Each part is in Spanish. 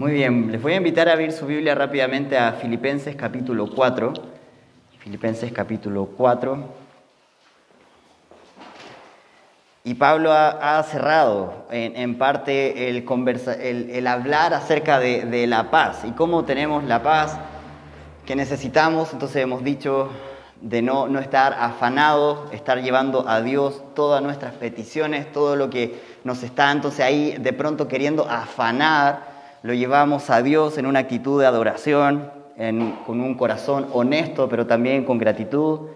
Muy bien, les voy a invitar a abrir su Biblia rápidamente a Filipenses capítulo 4. Filipenses capítulo 4. Y Pablo ha, cerrado en, parte el, el, hablar acerca de, de la paz y cómo tenemos la paz que necesitamos. Entonces hemos dicho de no, no estar afanados, estar llevando a Dios todas nuestras peticiones, todo lo que nos está entonces ahí de pronto queriendo afanar lo llevamos a Dios en una actitud de adoración, con un corazón honesto, pero también con gratitud.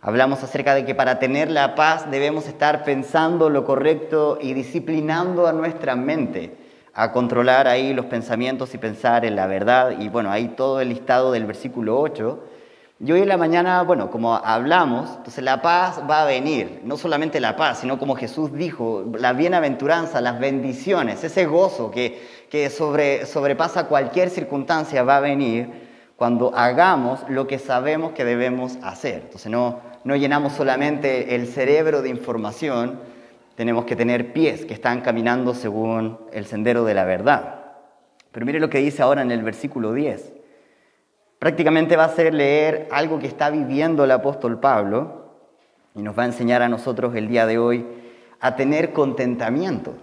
Hablamos acerca de que para tener la paz debemos estar pensando lo correcto y disciplinando a nuestra mente a controlar ahí los pensamientos y pensar en la verdad. Y bueno, ahí todo el listado del versículo 8 y hoy en la mañana, bueno, como hablamos, entonces la paz va a venir, no solamente la paz, sino como Jesús dijo, la bienaventuranza, las bendiciones, ese gozo que, que sobre, sobrepasa cualquier circunstancia va a venir cuando hagamos lo que sabemos que debemos hacer. Entonces no, no llenamos solamente el cerebro de información, tenemos que tener pies que están caminando según el sendero de la verdad. Pero mire lo que dice ahora en el versículo 10. Prácticamente va a ser leer algo que está viviendo el apóstol Pablo y nos va a enseñar a nosotros el día de hoy a tener contentamiento.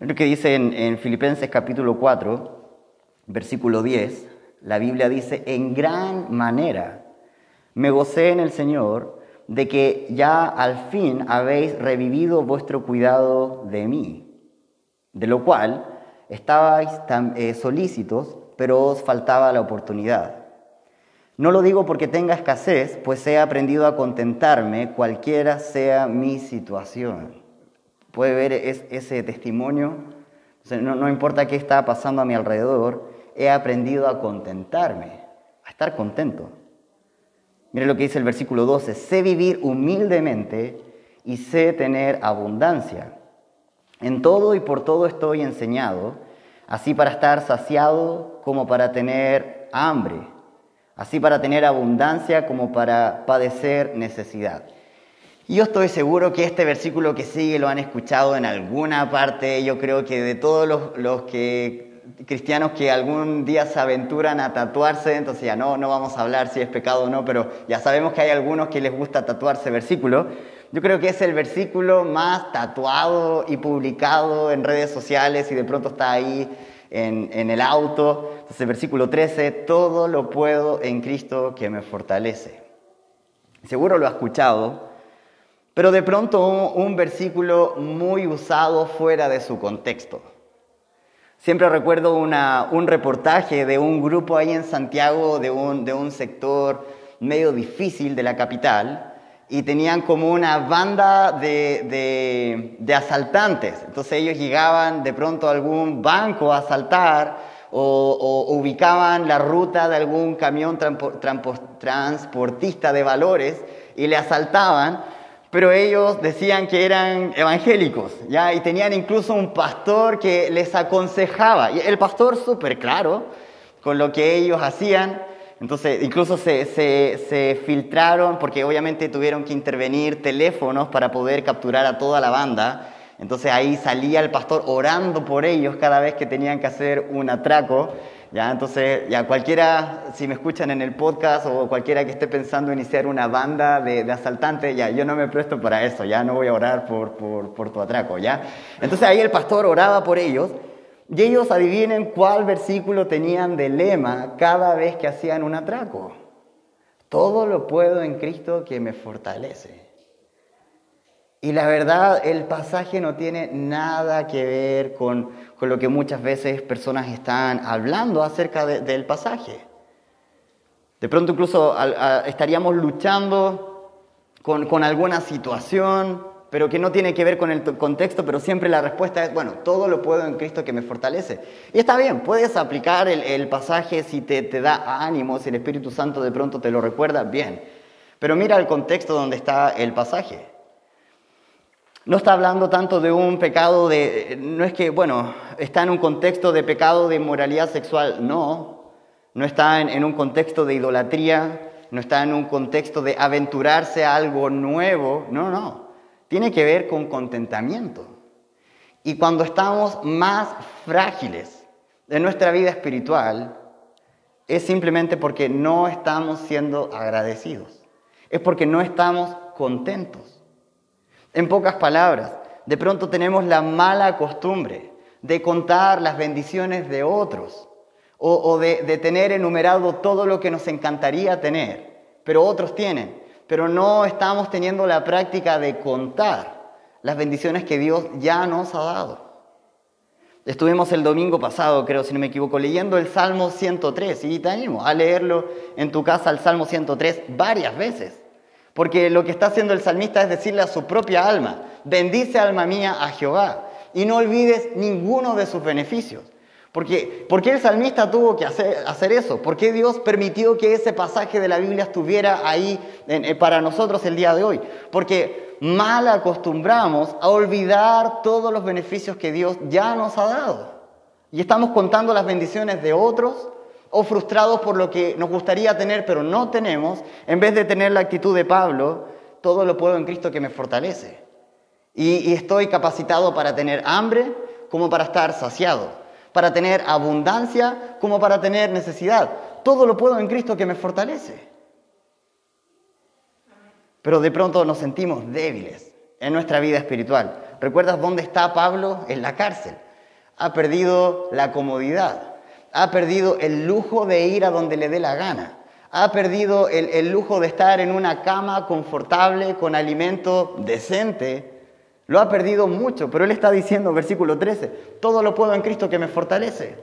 Lo que dice en, Filipenses capítulo 4, versículo 10, la Biblia dice, en gran manera me gocé en el Señor de que ya al fin habéis revivido vuestro cuidado de mí, de lo cual estabais tan, eh, solícitos pero os faltaba la oportunidad. No lo digo porque tenga escasez, pues he aprendido a contentarme cualquiera sea mi situación. ¿Puede ver ese testimonio? no, no importa qué está pasando a mi alrededor, he aprendido a contentarme, a estar contento. Mire lo que dice el versículo 12, sé vivir humildemente y sé tener abundancia. En todo y por todo estoy enseñado así para estar saciado como para tener hambre, así para tener abundancia como para padecer necesidad. Y yo estoy seguro que este versículo que sigue lo han escuchado en alguna parte, yo creo que de todos los, que, cristianos que algún día se aventuran a tatuarse, entonces ya no, no vamos a hablar si es pecado o no, pero ya sabemos que hay algunos que les gusta tatuarse versículo. Yo creo que es el versículo más tatuado y publicado en redes sociales y de pronto está ahí en, el auto. Entonces, versículo 13, todo lo puedo en Cristo que me fortalece. Seguro lo ha escuchado, pero de pronto un, versículo muy usado fuera de su contexto. Siempre recuerdo un reportaje de un grupo ahí en Santiago, de un, de un sector medio difícil de la capital, y tenían como una banda de, de, asaltantes. Entonces ellos llegaban de pronto a algún banco a asaltar o, ubicaban la ruta de algún camión transportista de valores y le asaltaban, pero ellos decían que eran evangélicos, ¿ya? Y tenían incluso un pastor que les aconsejaba. Y el pastor súper claro con lo que ellos hacían, entonces, incluso se, se, filtraron, porque obviamente tuvieron que intervenir teléfonos para poder capturar a toda la banda. Entonces ahí salía el pastor orando por ellos cada vez que tenían que hacer un atraco. ¿Ya? Entonces, ya cualquiera, si me escuchan en el podcast o cualquiera que esté pensando iniciar una banda de, de asaltantes, ya yo no me presto para eso, ya no voy a orar por, por, por tu atraco. ¿ya? Entonces ahí el pastor oraba por ellos y ellos adivinen cuál versículo tenían de lema cada vez que hacían un atraco. Todo lo puedo en Cristo que me fortalece. Y la verdad, el pasaje no tiene nada que ver con, lo que muchas veces personas están hablando acerca del pasaje. De pronto incluso estaríamos luchando con, con alguna situación, pero que no tiene que ver con el contexto, pero siempre la respuesta es, bueno, todo lo puedo en Cristo que me fortalece. Y está bien, puedes aplicar el, pasaje si te, te, da ánimo, si el Espíritu Santo de pronto te lo recuerda, bien. Pero mira el contexto donde está el pasaje. No está hablando tanto de un pecado de, no es que, bueno, está en un contexto de pecado de inmoralidad sexual, no. No está en, en un contexto de idolatría, no está en un contexto de aventurarse a algo nuevo, no, no tiene que ver con contentamiento. Y cuando estamos más frágiles, de nuestra vida espiritual es simplemente porque no estamos siendo agradecidos. Es porque no estamos contentos. En pocas palabras, de pronto tenemos la mala costumbre de contar las bendiciones de otros o, de, de tener enumerado todo lo que nos encantaría tener, pero otros tienen, pero no estamos teniendo la práctica de contar las bendiciones que Dios ya nos ha dado. Estuvimos el domingo pasado, creo, si no me equivoco, leyendo el Salmo 103 y te animo a leerlo en tu casa, el Salmo 103, varias veces. Porque lo que está haciendo el salmista es decirle a su propia alma, bendice alma mía a Jehová y no olvides ninguno de sus beneficios. Porque, ¿Por qué el salmista tuvo que hacer, eso? ¿Por qué Dios permitió que ese pasaje de la Biblia estuviera ahí eh, para nosotros el día de hoy? Porque mal acostumbramos a olvidar todos los beneficios que Dios ya nos ha dado. Y estamos contando las bendiciones de otros o frustrados por lo que nos gustaría tener pero no tenemos, en vez de tener la actitud de Pablo, todo lo puedo en Cristo que me fortalece. Y, y estoy capacitado para tener hambre como para estar saciado, para tener abundancia como para tener necesidad. Todo lo puedo en Cristo que me fortalece. Pero de pronto nos sentimos débiles en nuestra vida espiritual. ¿Recuerdas dónde está Pablo? En la cárcel. Ha perdido la comodidad. Ha perdido el lujo de ir a donde le dé la gana. Ha perdido el, lujo de estar en una cama confortable, con alimento decente. Lo ha perdido mucho, pero él está diciendo, versículo 13, todo lo puedo en Cristo que me fortalece.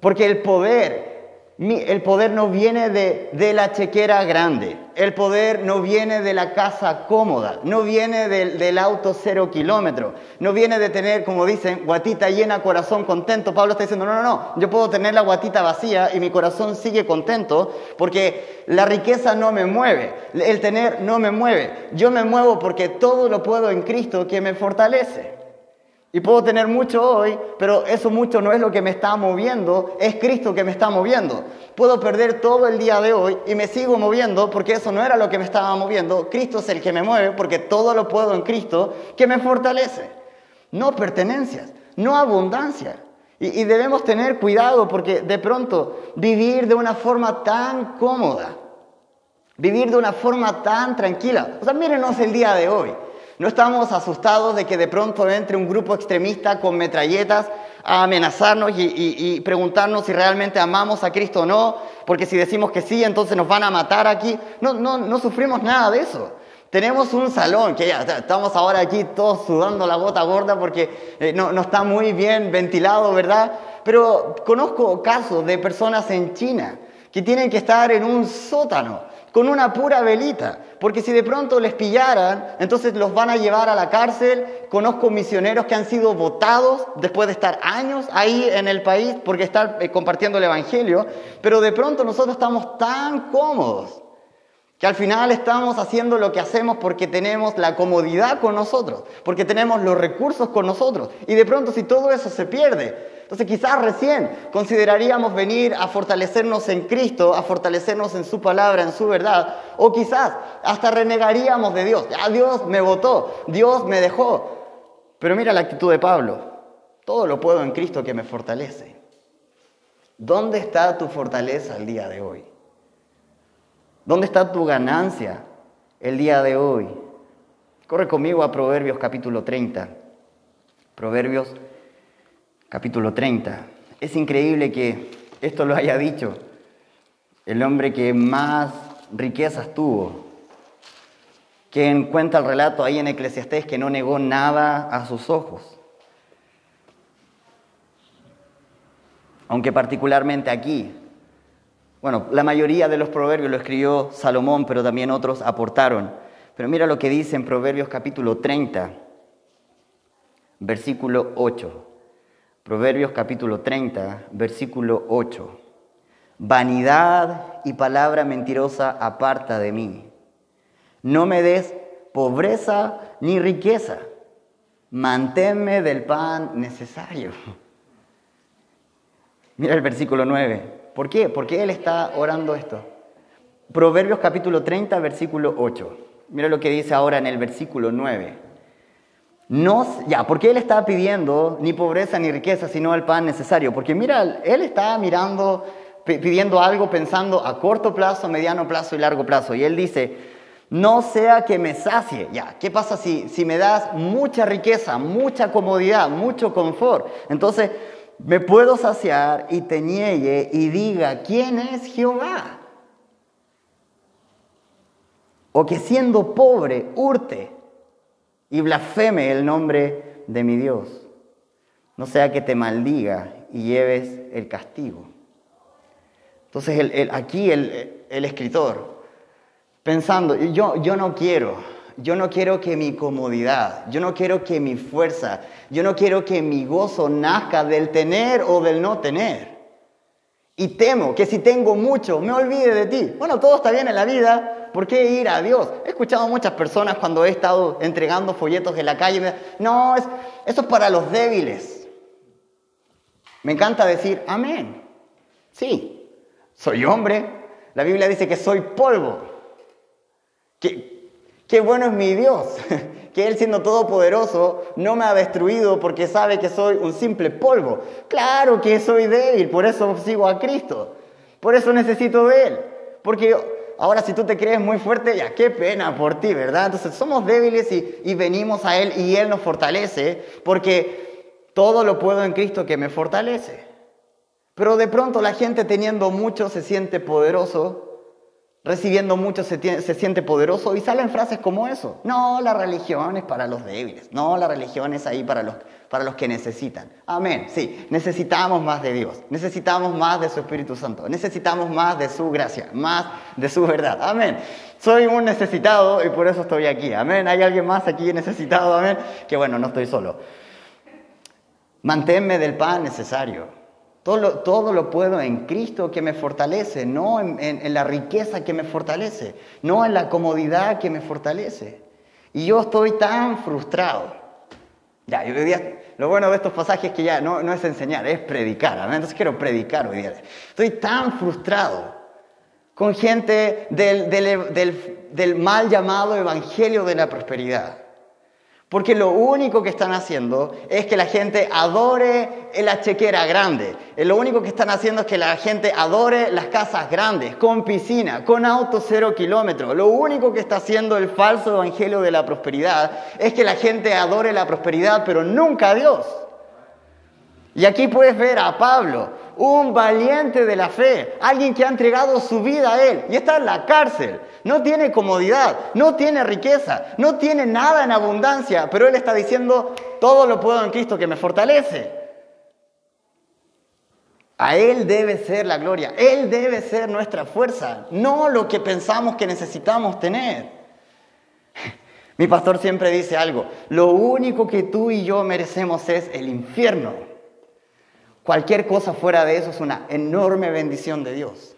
Porque el poder el poder no viene de, la chequera grande, el poder no viene de la casa cómoda, no viene del, auto cero kilómetro, no viene de tener, como dicen, guatita llena, corazón contento. Pablo está diciendo, no, no, no, yo puedo tener la guatita vacía y mi corazón sigue contento porque la riqueza no me mueve, el tener no me mueve, yo me muevo porque todo lo puedo en Cristo que me fortalece. Y puedo tener mucho hoy, pero eso mucho no es lo que me está moviendo, es Cristo que me está moviendo. Puedo perder todo el día de hoy y me sigo moviendo porque eso no era lo que me estaba moviendo. Cristo es el que me mueve porque todo lo puedo en Cristo que me fortalece. No pertenencias, no abundancia. Y, y debemos tener cuidado porque de pronto vivir de una forma tan cómoda, vivir de una forma tan tranquila. O sea, mírenos el día de hoy. No estamos asustados de que de pronto entre un grupo extremista con metralletas a amenazarnos y, preguntarnos si realmente amamos a Cristo o no, porque si decimos que sí, entonces nos van a matar aquí. No, no, no sufrimos nada de eso. Tenemos un salón, que ya estamos ahora aquí todos sudando la gota gorda porque eh, no, no está muy bien ventilado, ¿verdad? Pero conozco casos de personas en China que tienen que estar en un sótano con una pura velita, porque si de pronto les pillaran, entonces los van a llevar a la cárcel. Conozco misioneros que han sido votados después de estar años ahí en el país porque están eh, compartiendo el Evangelio, pero de pronto nosotros estamos tan cómodos que al final estamos haciendo lo que hacemos porque tenemos la comodidad con nosotros, porque tenemos los recursos con nosotros. Y de pronto si todo eso se pierde, entonces quizás recién consideraríamos venir a fortalecernos en Cristo, a fortalecernos en su palabra, en su verdad, o quizás hasta renegaríamos de Dios. Ya Dios me votó, Dios me dejó. Pero mira la actitud de Pablo. Todo lo puedo en Cristo que me fortalece. ¿Dónde está tu fortaleza el día de hoy? ¿Dónde está tu ganancia el día de hoy? Corre conmigo a Proverbios capítulo 30. Proverbios capítulo 30. Es increíble que esto lo haya dicho el hombre que más riquezas tuvo, quien cuenta el relato ahí en Eclesiastés que no negó nada a sus ojos. Aunque particularmente aquí, bueno, la mayoría de los proverbios lo escribió Salomón, pero también otros aportaron. Pero mira lo que dice en Proverbios capítulo 30, versículo 8. Proverbios capítulo 30, versículo 8. Vanidad y palabra mentirosa aparta de mí. No me des pobreza ni riqueza. Manténme del pan necesario. Mira el versículo 9. ¿Por qué? ¿Por qué él está orando esto? Proverbios capítulo 30, versículo 8. Mira lo que dice ahora en el versículo 9. No, ya, porque él está pidiendo ni pobreza ni riqueza, sino el pan necesario. Porque mira, él está mirando, pidiendo algo pensando a corto plazo, mediano plazo y largo plazo. Y él dice, no sea que me sacie. Ya, ¿qué pasa si, si me das mucha riqueza, mucha comodidad, mucho confort? Entonces, me puedo saciar y te niegue y diga, ¿quién es Jehová? O que siendo pobre, hurte y blasfeme el nombre de mi Dios. No sea que te maldiga y lleves el castigo. Entonces aquí el, escritor, pensando, yo, yo no quiero, yo no quiero que mi comodidad, yo no quiero que mi fuerza, yo no quiero que mi gozo nazca del tener o del no tener. Y temo que si tengo mucho, me olvide de ti. Bueno, todo está bien en la vida, ¿Por qué ir a Dios? He escuchado a muchas personas cuando he estado entregando folletos en la calle, no, es, eso es para los débiles. Me encanta decir, amén. Sí, soy hombre. La Biblia dice que soy polvo. Qué, qué bueno es mi Dios, que Él siendo todopoderoso no me ha destruido porque sabe que soy un simple polvo. Claro que soy débil, por eso sigo a Cristo. Por eso necesito de Él. Porque ahora si tú te crees muy fuerte, ya qué pena por ti, ¿verdad? Entonces somos débiles y, venimos a Él y Él nos fortalece porque todo lo puedo en Cristo que me fortalece. Pero de pronto la gente teniendo mucho se siente poderoso, recibiendo mucho se, se, siente poderoso y salen frases como eso. No, la religión es para los débiles. No, la religión es ahí para los, para los que necesitan. Amén. Sí, necesitamos más de Dios, necesitamos más de su Espíritu Santo, necesitamos más de su gracia, más de su verdad. Amén. Soy un necesitado y por eso estoy aquí. Amén. ¿Hay alguien más aquí necesitado? Amén. Que bueno, no estoy solo. Manténme del pan necesario. Todo lo, todo lo, puedo en Cristo que me fortalece, no en, en, la riqueza que me fortalece, no en la comodidad que me fortalece. Y yo estoy tan frustrado. Ya, yo lo bueno de estos pasajes es que ya no, es enseñar, es predicar. Entonces quiero predicar hoy día. Estoy tan frustrado con gente del, del mal llamado evangelio de la prosperidad. Porque lo único que están haciendo es que la gente adore la chequera grande. Lo único que están haciendo es que la gente adore las casas grandes, con piscina, con auto cero kilómetros. Lo único que está haciendo el falso evangelio de la prosperidad es que la gente adore la prosperidad, pero nunca a Dios. Y aquí puedes ver a Pablo, un valiente de la fe, alguien que ha entregado su vida a Él y está en la cárcel. No tiene comodidad, no tiene riqueza, no tiene nada en abundancia, pero Él está diciendo, todo lo puedo en Cristo que me fortalece. A Él debe ser la gloria, Él debe ser nuestra fuerza, no lo que pensamos que necesitamos tener. Mi pastor siempre dice algo, lo único que tú y yo merecemos es el infierno. Cualquier cosa fuera de eso es una enorme bendición de Dios.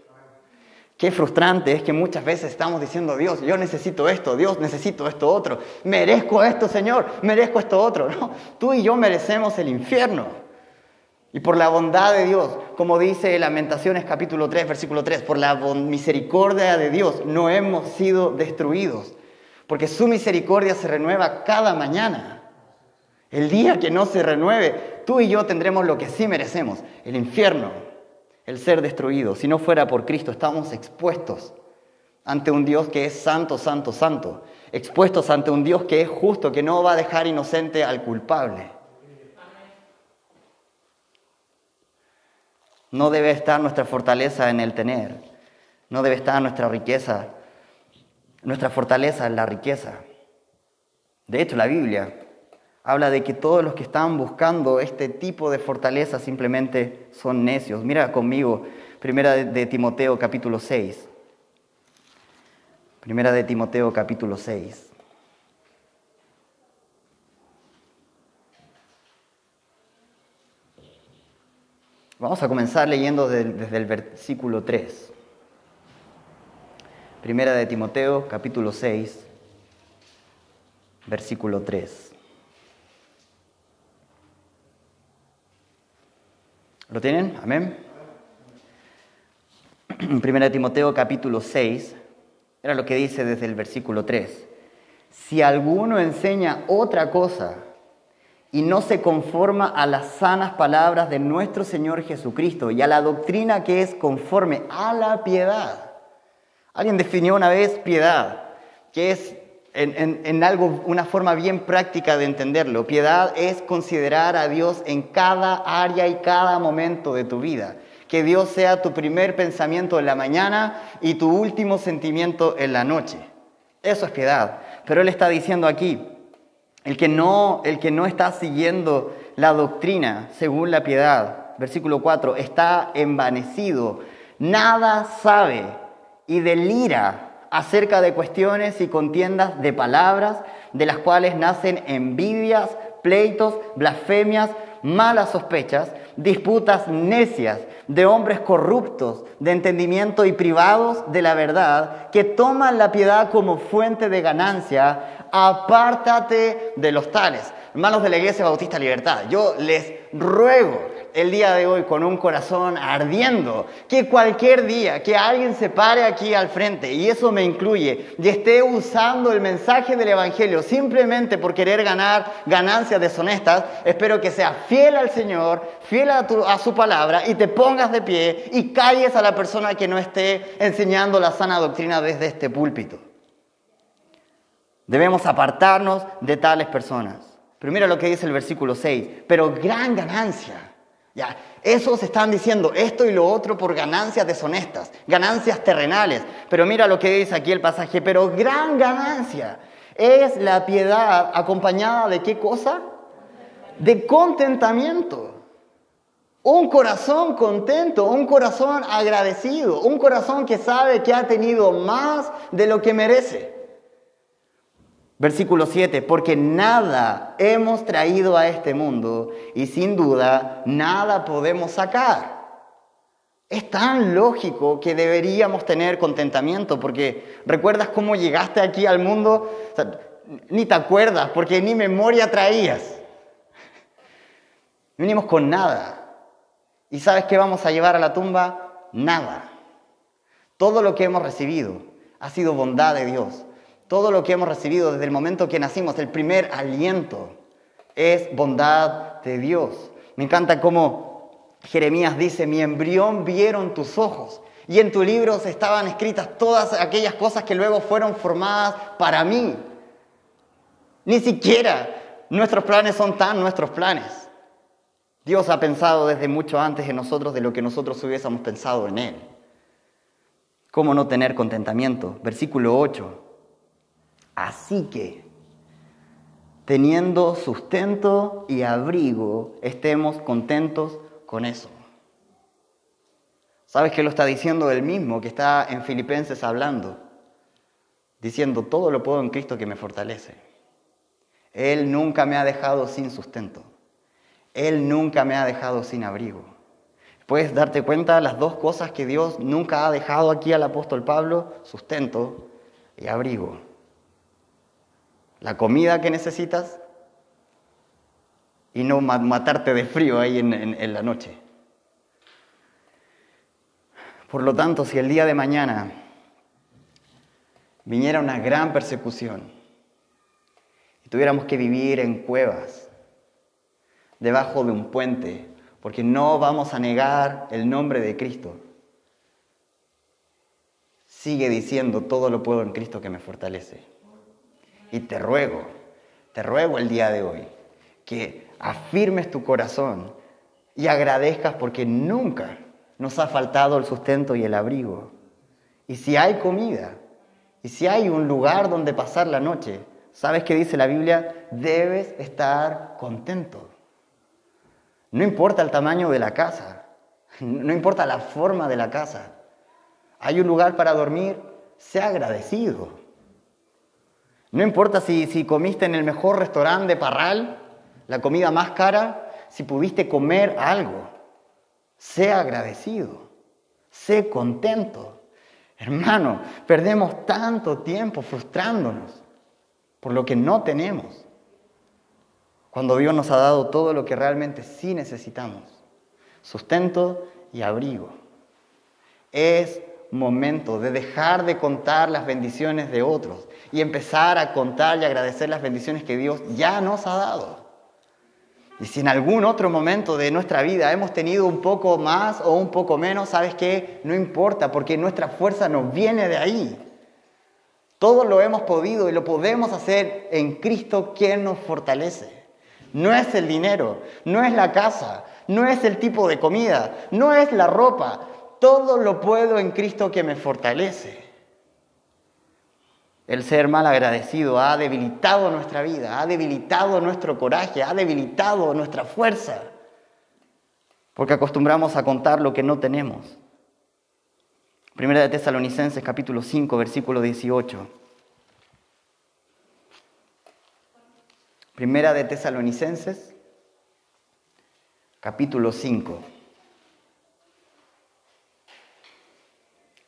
Qué frustrante es que muchas veces estamos diciendo, Dios, yo necesito esto, Dios, necesito esto otro, merezco esto, Señor, merezco esto otro. No, tú y yo merecemos el infierno. Y por la bondad de Dios, como dice Lamentaciones capítulo 3, versículo 3, por la misericordia de Dios no hemos sido destruidos, porque su misericordia se renueva cada mañana. El día que no se renueve, tú y yo tendremos lo que sí merecemos, el infierno, el ser destruido. Si no fuera por Cristo, estamos expuestos ante un Dios que es santo, santo, santo, expuestos ante un Dios que es justo, que no va a dejar inocente al culpable. No debe estar nuestra fortaleza en el tener, no debe estar nuestra riqueza, nuestra fortaleza en la riqueza. De hecho, la Biblia habla de que todos los que están buscando este tipo de fortaleza simplemente son necios. Mira conmigo, primera de Timoteo capítulo 6. Primera de Timoteo capítulo 6. Vamos a comenzar leyendo desde el versículo 3. Primera de Timoteo capítulo 6, versículo 3. ¿Lo tienen? Amén. Primera Timoteo capítulo 6, era lo que dice desde el versículo 3. Si alguno enseña otra cosa y no se conforma a las sanas palabras de nuestro Señor Jesucristo y a la doctrina que es conforme a la piedad. Alguien definió una vez piedad, que es en, algo, una forma bien práctica de entenderlo. Piedad es considerar a Dios en cada área y cada momento de tu vida. Que Dios sea tu primer pensamiento en la mañana y tu último sentimiento en la noche. Eso es piedad. Pero Él está diciendo aquí, el que no, el que no está siguiendo la doctrina según la piedad, versículo 4, está envanecido, nada sabe y delira acerca de cuestiones y contiendas de palabras, de las cuales nacen envidias, pleitos, blasfemias, malas sospechas, disputas necias de hombres corruptos de entendimiento y privados de la verdad, que toman la piedad como fuente de ganancia, apártate de los tales. Hermanos de la Iglesia Bautista Libertad, yo les ruego el día de hoy con un corazón ardiendo, que cualquier día que alguien se pare aquí al frente, y eso me incluye, y esté usando el mensaje del Evangelio simplemente por querer ganar ganancias deshonestas, espero que sea fiel al Señor, fiel a, a su palabra, y te pongas de pie y calles a la persona que no esté enseñando la sana doctrina desde este púlpito. Debemos apartarnos de tales personas. Primero lo que dice el versículo 6, pero gran ganancia ya, esos están diciendo esto y lo otro por ganancias deshonestas, ganancias terrenales. Pero mira lo que dice aquí el pasaje, pero gran ganancia es la piedad acompañada de qué cosa? De contentamiento. Un corazón contento, un corazón agradecido, un corazón que sabe que ha tenido más de lo que merece. Versículo 7, porque nada hemos traído a este mundo y sin duda nada podemos sacar. Es tan lógico que deberíamos tener contentamiento, porque recuerdas cómo llegaste aquí al mundo, ni te acuerdas, porque ni memoria traías. Venimos con nada. ¿Y sabes qué vamos a llevar a la tumba? Nada. Todo lo que hemos recibido ha sido bondad de Dios todo lo que hemos recibido desde el momento que nacimos, el primer aliento, es bondad de Dios. Me encanta cómo Jeremías dice, mi embrión vieron tus ojos. Y en tu libro estaban escritas todas aquellas cosas que luego fueron formadas para mí. Ni siquiera nuestros planes son tan nuestros planes. Dios ha pensado desde mucho antes en nosotros de lo que nosotros hubiésemos pensado en Él. ¿Cómo no tener contentamiento? Versículo 8. Así que, teniendo sustento y abrigo, estemos contentos con eso. ¿Sabes qué lo está diciendo él mismo, que está en Filipenses hablando? Diciendo, todo lo puedo en Cristo que me fortalece. Él nunca me ha dejado sin sustento. Él nunca me ha dejado sin abrigo. Puedes darte cuenta de las dos cosas que Dios nunca ha dejado aquí al apóstol Pablo, sustento y abrigo la comida que necesitas y no matarte de frío ahí en, la noche. Por lo tanto, si el día de mañana viniera una gran persecución y tuviéramos que vivir en cuevas, debajo de un puente, porque no vamos a negar el nombre de Cristo, sigue diciendo, todo lo puedo en Cristo que me fortalece. Y te ruego, te ruego el día de hoy que afirmes tu corazón y agradezcas porque nunca nos ha faltado el sustento y el abrigo. Y si hay comida, y si hay un lugar donde pasar la noche, ¿sabes qué dice la Biblia? Debes estar contento. No importa el tamaño de la casa, no importa la forma de la casa. Hay un lugar para dormir, sea agradecido. No importa si, si comiste en el mejor restaurante de Parral, la comida más cara, si pudiste comer algo. Sea agradecido, sé contento. Hermano, perdemos tanto tiempo frustrándonos por lo que no tenemos, cuando Dios nos ha dado todo lo que realmente sí necesitamos, sustento y abrigo. Es momento de dejar de contar las bendiciones de otros y empezar a contar y agradecer las bendiciones que Dios ya nos ha dado. Y si en algún otro momento de nuestra vida hemos tenido un poco más o un poco menos, ¿sabes qué? No importa, porque nuestra fuerza nos viene de ahí. Todo lo hemos podido y lo podemos hacer en Cristo quien nos fortalece. No es el dinero, no es la casa, no es el tipo de comida, no es la ropa. Todo lo puedo en Cristo que me fortalece. El ser mal agradecido ha debilitado nuestra vida, ha debilitado nuestro coraje, ha debilitado nuestra fuerza, porque acostumbramos a contar lo que no tenemos. Primera de Tesalonicenses capítulo 5, versículo 18. Primera de Tesalonicenses capítulo 5.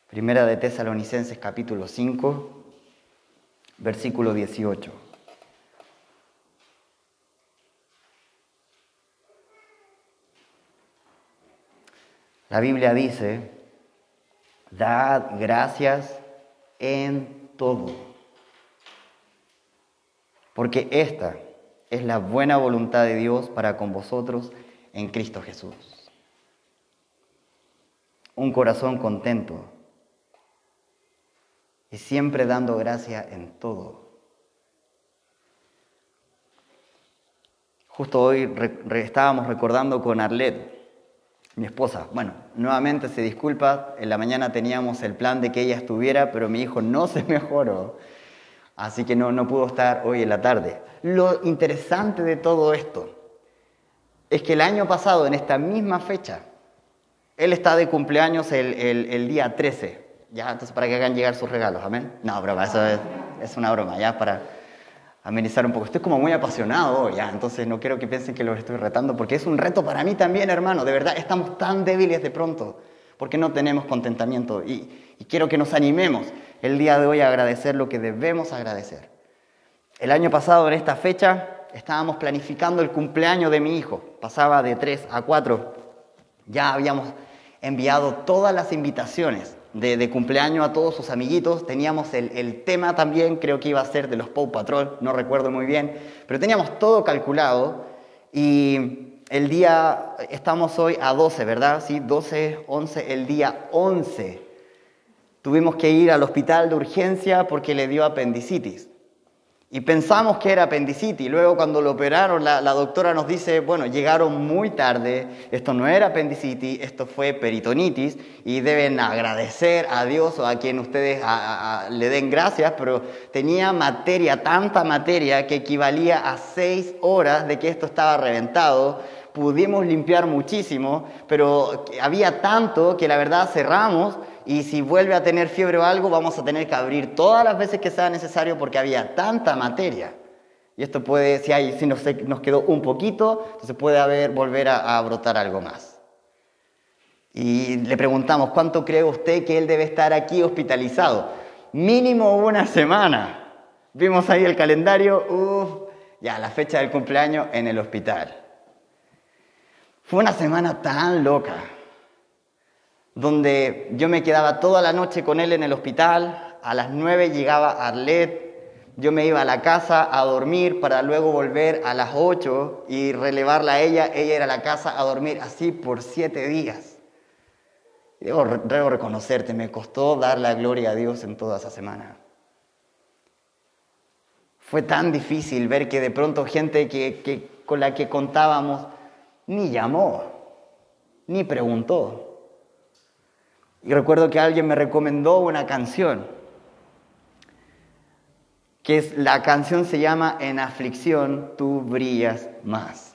Primera de Tesalonicenses capítulo 5, versículo 18. La Biblia dice, Dad gracias en todo, porque esta es la buena voluntad de Dios para con vosotros en Cristo Jesús. Un corazón contento y siempre dando gracia en todo. Justo hoy estábamos recordando con Arlet, mi esposa. Bueno, nuevamente se disculpa, en la mañana teníamos el plan de que ella estuviera, pero mi hijo no se mejoró, así que no, no pudo estar hoy en la tarde. Lo interesante de todo esto es que el año pasado, en esta misma fecha, él está de cumpleaños el, el, día 13, ¿ya? Entonces, para que hagan llegar sus regalos, ¿amén? No, broma, eso es, es una broma, ¿ya? Para amenizar un poco. Estoy como muy apasionado ya, entonces no quiero que piensen que los estoy retando, porque es un reto para mí también, hermano. De verdad, estamos tan débiles de pronto, porque no tenemos contentamiento. Y, quiero que nos animemos el día de hoy a agradecer lo que debemos agradecer. El año pasado, en esta fecha, estábamos planificando el cumpleaños de mi hijo. Pasaba de 3 a 4. Ya habíamos enviado todas las invitaciones de, cumpleaños a todos sus amiguitos. Teníamos el, tema también, creo que iba a ser de los Paw Patrol, no recuerdo muy bien, pero teníamos todo calculado y el día, estamos hoy a 12, ¿verdad? Sí, 12, 11, el día 11. Tuvimos que ir al hospital de urgencia porque le dio apendicitis. Y pensamos que era apendicitis. Luego cuando lo operaron, la, doctora nos dice, bueno, llegaron muy tarde, esto no era apendicitis, esto fue peritonitis y deben agradecer a Dios o a quien ustedes le den gracias, pero tenía materia, tanta materia que equivalía a seis horas de que esto estaba reventado. Pudimos limpiar muchísimo, pero había tanto que la verdad cerramos y si vuelve a tener fiebre o algo, vamos a tener que abrir todas las veces que sea necesario porque había tanta materia. Y esto puede, si, hay, si nos, quedó un poquito, entonces puede haber, volver a, brotar algo más. Y le preguntamos, ¿cuánto cree usted que él debe estar aquí hospitalizado? Mínimo una semana. Vimos ahí el calendario, uff, ya la fecha del cumpleaños en el hospital. Fue una semana tan loca donde yo me quedaba toda la noche con él en el hospital, a las nueve llegaba Arlet, yo me iba a la casa a dormir para luego volver a las ocho y relevarla a ella, ella era a la casa a dormir así por siete días. Debo, debo reconocerte, me costó dar la gloria a Dios en toda esa semana. Fue tan difícil ver que de pronto gente que, con la que contábamos ni llamó, ni preguntó. Y recuerdo que alguien me recomendó una canción, que es, la canción se llama En aflicción tú brillas más.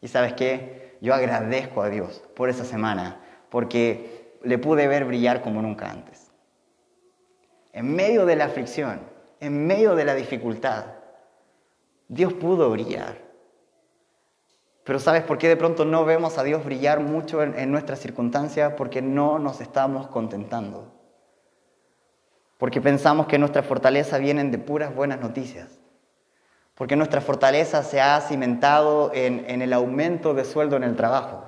Y sabes qué, yo agradezco a Dios por esa semana, porque le pude ver brillar como nunca antes. En medio de la aflicción, en medio de la dificultad, Dios pudo brillar. Pero ¿sabes por qué de pronto no vemos a Dios brillar mucho en, nuestras circunstancias? Porque no nos estamos contentando. Porque pensamos que nuestra fortaleza vienen de puras buenas noticias. Porque nuestra fortaleza se ha cimentado en, en el aumento de sueldo en el trabajo.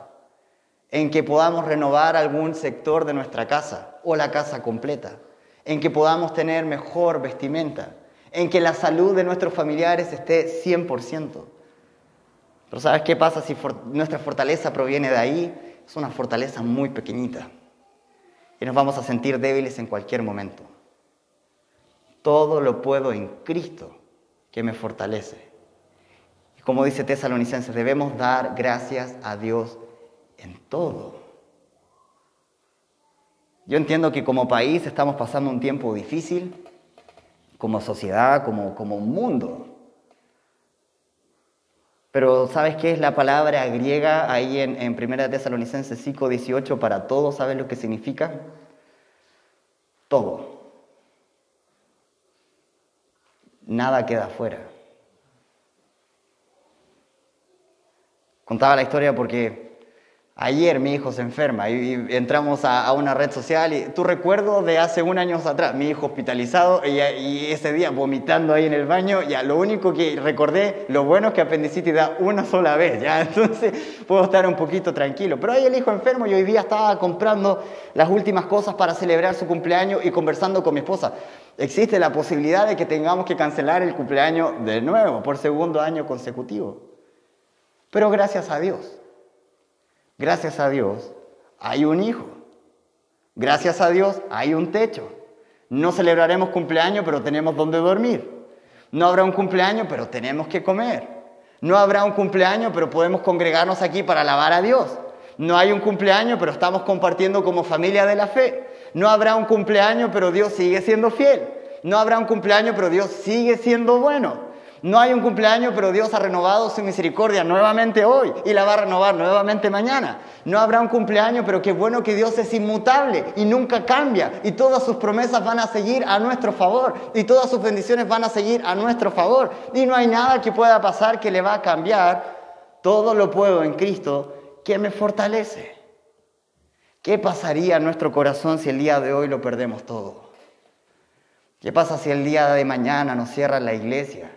En que podamos renovar algún sector de nuestra casa o la casa completa. En que podamos tener mejor vestimenta. En que la salud de nuestros familiares esté 100%. Pero ¿sabes qué pasa si nuestra fortaleza proviene de ahí? Es una fortaleza muy pequeñita. Y nos vamos a sentir débiles en cualquier momento. Todo lo puedo en Cristo que me fortalece. Y como dice Tesalonicenses, debemos dar gracias a Dios en todo. Yo entiendo que como país estamos pasando un tiempo difícil, como sociedad, como, como mundo. Pero ¿sabes qué es la palabra griega ahí en, en 1 Tesalonicenses 5, 18 para todo? ¿Sabes lo que significa? Todo. Nada queda afuera. Contaba la historia porque Ayer mi hijo se enferma y entramos a, una red social y tu recuerdo de hace un año atrás, mi hijo hospitalizado y, ese día vomitando ahí en el baño, ya lo único que recordé, lo bueno es que apendicitis da una sola vez, ya entonces puedo estar un poquito tranquilo. Pero ahí el hijo enfermo y hoy día estaba comprando las últimas cosas para celebrar su cumpleaños y conversando con mi esposa. Existe la posibilidad de que tengamos que cancelar el cumpleaños de nuevo por segundo año consecutivo. Pero gracias a Dios Gracias a Dios hay un hijo. Gracias a Dios hay un techo. No celebraremos cumpleaños, pero tenemos donde dormir. No habrá un cumpleaños, pero tenemos que comer. No habrá un cumpleaños, pero podemos congregarnos aquí para alabar a Dios. No hay un cumpleaños, pero estamos compartiendo como familia de la fe. No habrá un cumpleaños, pero Dios sigue siendo fiel. No habrá un cumpleaños, pero Dios sigue siendo bueno. No hay un cumpleaños, pero Dios ha renovado su misericordia nuevamente hoy y la va a renovar nuevamente mañana. No habrá un cumpleaños, pero qué bueno que Dios es inmutable y nunca cambia y todas sus promesas van a seguir a nuestro favor y todas sus bendiciones van a seguir a nuestro favor y no hay nada que pueda pasar que le va a cambiar. Todo lo puedo en Cristo que me fortalece. ¿Qué pasaría en nuestro corazón si el día de hoy lo perdemos todo? ¿Qué pasa si el día de mañana nos cierra la iglesia?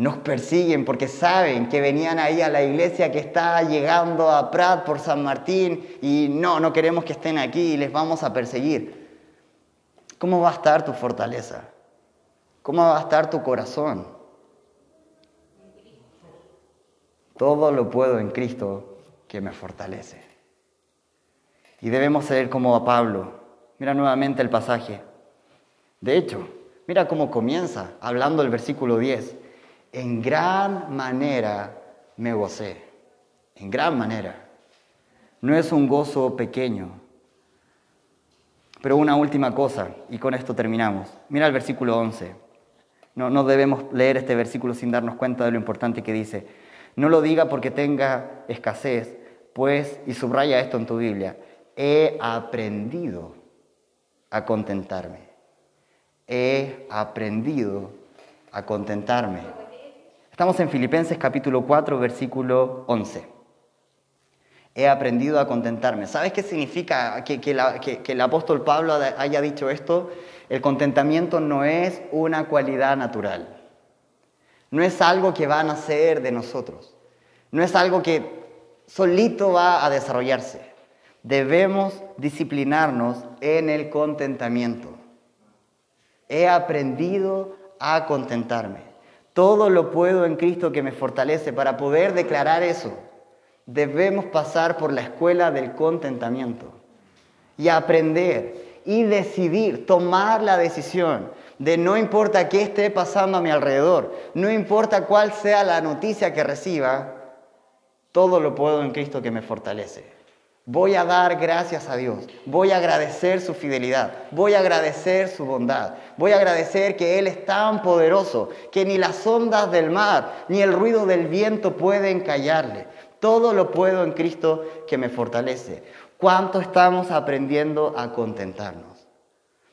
Nos persiguen porque saben que venían ahí a la iglesia que está llegando a Prat por San Martín y no, no queremos que estén aquí y les vamos a perseguir. ¿Cómo va a estar tu fortaleza? ¿Cómo va a estar tu corazón? Todo lo puedo en Cristo que me fortalece. Y debemos ser como a Pablo. Mira nuevamente el pasaje. De hecho, mira cómo comienza hablando el versículo 10 en gran manera me gocé, en gran manera. No es un gozo pequeño. Pero una última cosa, y con esto terminamos. Mira el versículo 11. No, no debemos leer este versículo sin darnos cuenta de lo importante que dice. No lo diga porque tenga escasez, pues, y subraya esto en tu Biblia, he aprendido a contentarme. He aprendido a contentarme. Estamos en Filipenses capítulo 4, versículo 11. He aprendido a contentarme. ¿Sabes qué significa que, el apóstol Pablo haya dicho esto? El contentamiento no es una cualidad natural. No es algo que va a nacer de nosotros. No es algo que solito va a desarrollarse. Debemos disciplinarnos en el contentamiento. He aprendido a contentarme. Todo lo puedo en Cristo que me fortalece. Para poder declarar eso, debemos pasar por la escuela del contentamiento y aprender y decidir, tomar la decisión de no importa qué esté pasando a mi alrededor, no importa cuál sea la noticia que reciba, todo lo puedo en Cristo que me fortalece. Voy a dar gracias a Dios. Voy a agradecer su fidelidad. Voy a agradecer su bondad. Voy a agradecer que Él es tan poderoso que ni las ondas del mar ni el ruido del viento pueden callarle. Todo lo puedo en Cristo que me fortalece. ¿Cuánto estamos aprendiendo a contentarnos?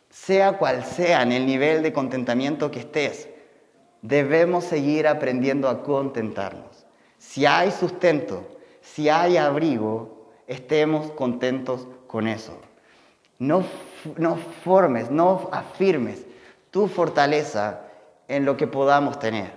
Sea cual sea el nivel de contentamiento que estés, debemos seguir aprendiendo a contentarnos. Si hay sustento, si hay abrigo, estemos contentos con eso. No, no formes, no afirmes tu fortaleza en lo que podamos tener.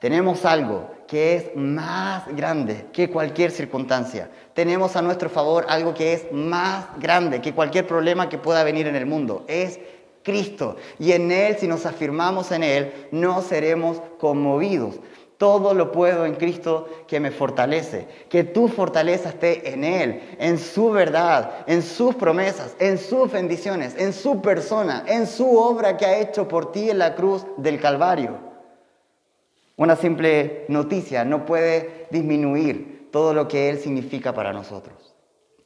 Tenemos algo que es más grande que cualquier circunstancia. Tenemos a nuestro favor algo que es más grande que cualquier problema que pueda venir en el mundo. Es Cristo. Y en Él, si nos afirmamos en Él, no seremos conmovidos. Todo lo puedo en Cristo que me fortalece. Que tu fortaleza esté en Él, en su verdad, en sus promesas, en sus bendiciones, en su persona, en su obra que ha hecho por ti en la cruz del Calvario. Una simple noticia no puede disminuir todo lo que Él significa para nosotros.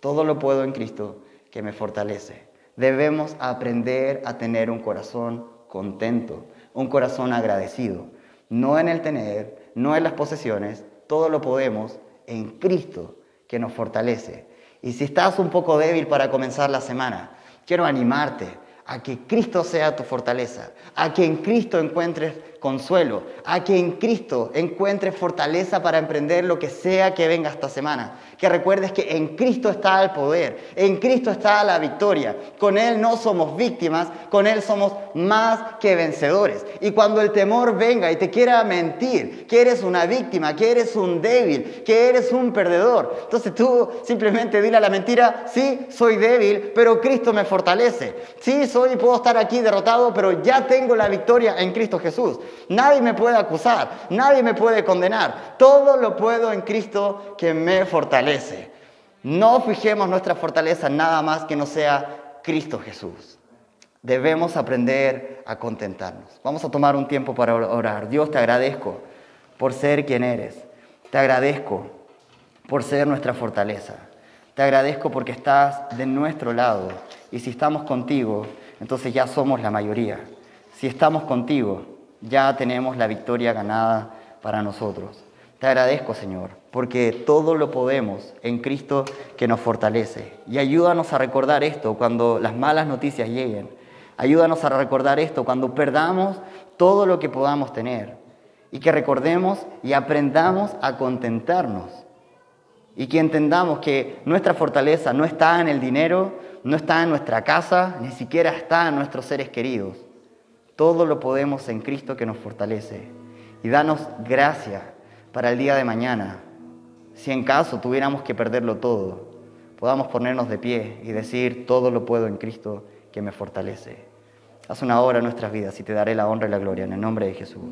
Todo lo puedo en Cristo que me fortalece. Debemos aprender a tener un corazón contento, un corazón agradecido, no en el tener, no en las posesiones, todo lo podemos en Cristo que nos fortalece. Y si estás un poco débil para comenzar la semana, quiero animarte a que Cristo sea tu fortaleza, a que en Cristo encuentres consuelo, a que en Cristo encuentres fortaleza para emprender lo que sea que venga esta semana. Que recuerdes que en Cristo está el poder, en Cristo está la victoria. Con Él no somos víctimas, con Él somos más que vencedores. Y cuando el temor venga y te quiera mentir, que eres una víctima, que eres un débil, que eres un perdedor, entonces tú simplemente dile a la mentira, sí, soy débil, pero Cristo me fortalece. Sí, soy y puedo estar aquí derrotado, pero ya tengo la victoria en Cristo Jesús. Nadie me puede acusar, nadie me puede condenar. Todo lo puedo en Cristo que me fortalece. No fijemos nuestra fortaleza nada más que no sea Cristo Jesús. Debemos aprender a contentarnos. Vamos a tomar un tiempo para orar. Dios, te agradezco por ser quien eres. Te agradezco por ser nuestra fortaleza. Te agradezco porque estás de nuestro lado. Y si estamos contigo, entonces ya somos la mayoría. Si estamos contigo, ya tenemos la victoria ganada para nosotros. Te agradezco, Señor, porque todo lo podemos en Cristo que nos fortalece. Y ayúdanos a recordar esto cuando las malas noticias lleguen. Ayúdanos a recordar esto cuando perdamos todo lo que podamos tener. Y que recordemos y aprendamos a contentarnos. Y que entendamos que nuestra fortaleza no está en el dinero, no está en nuestra casa, ni siquiera está en nuestros seres queridos todo lo podemos en Cristo que nos fortalece. Y danos gracia para el día de mañana. Si en caso tuviéramos que perderlo todo, podamos ponernos de pie y decir, todo lo puedo en Cristo que me fortalece. Haz una obra en nuestras vidas y te daré la honra y la gloria en el nombre de Jesús.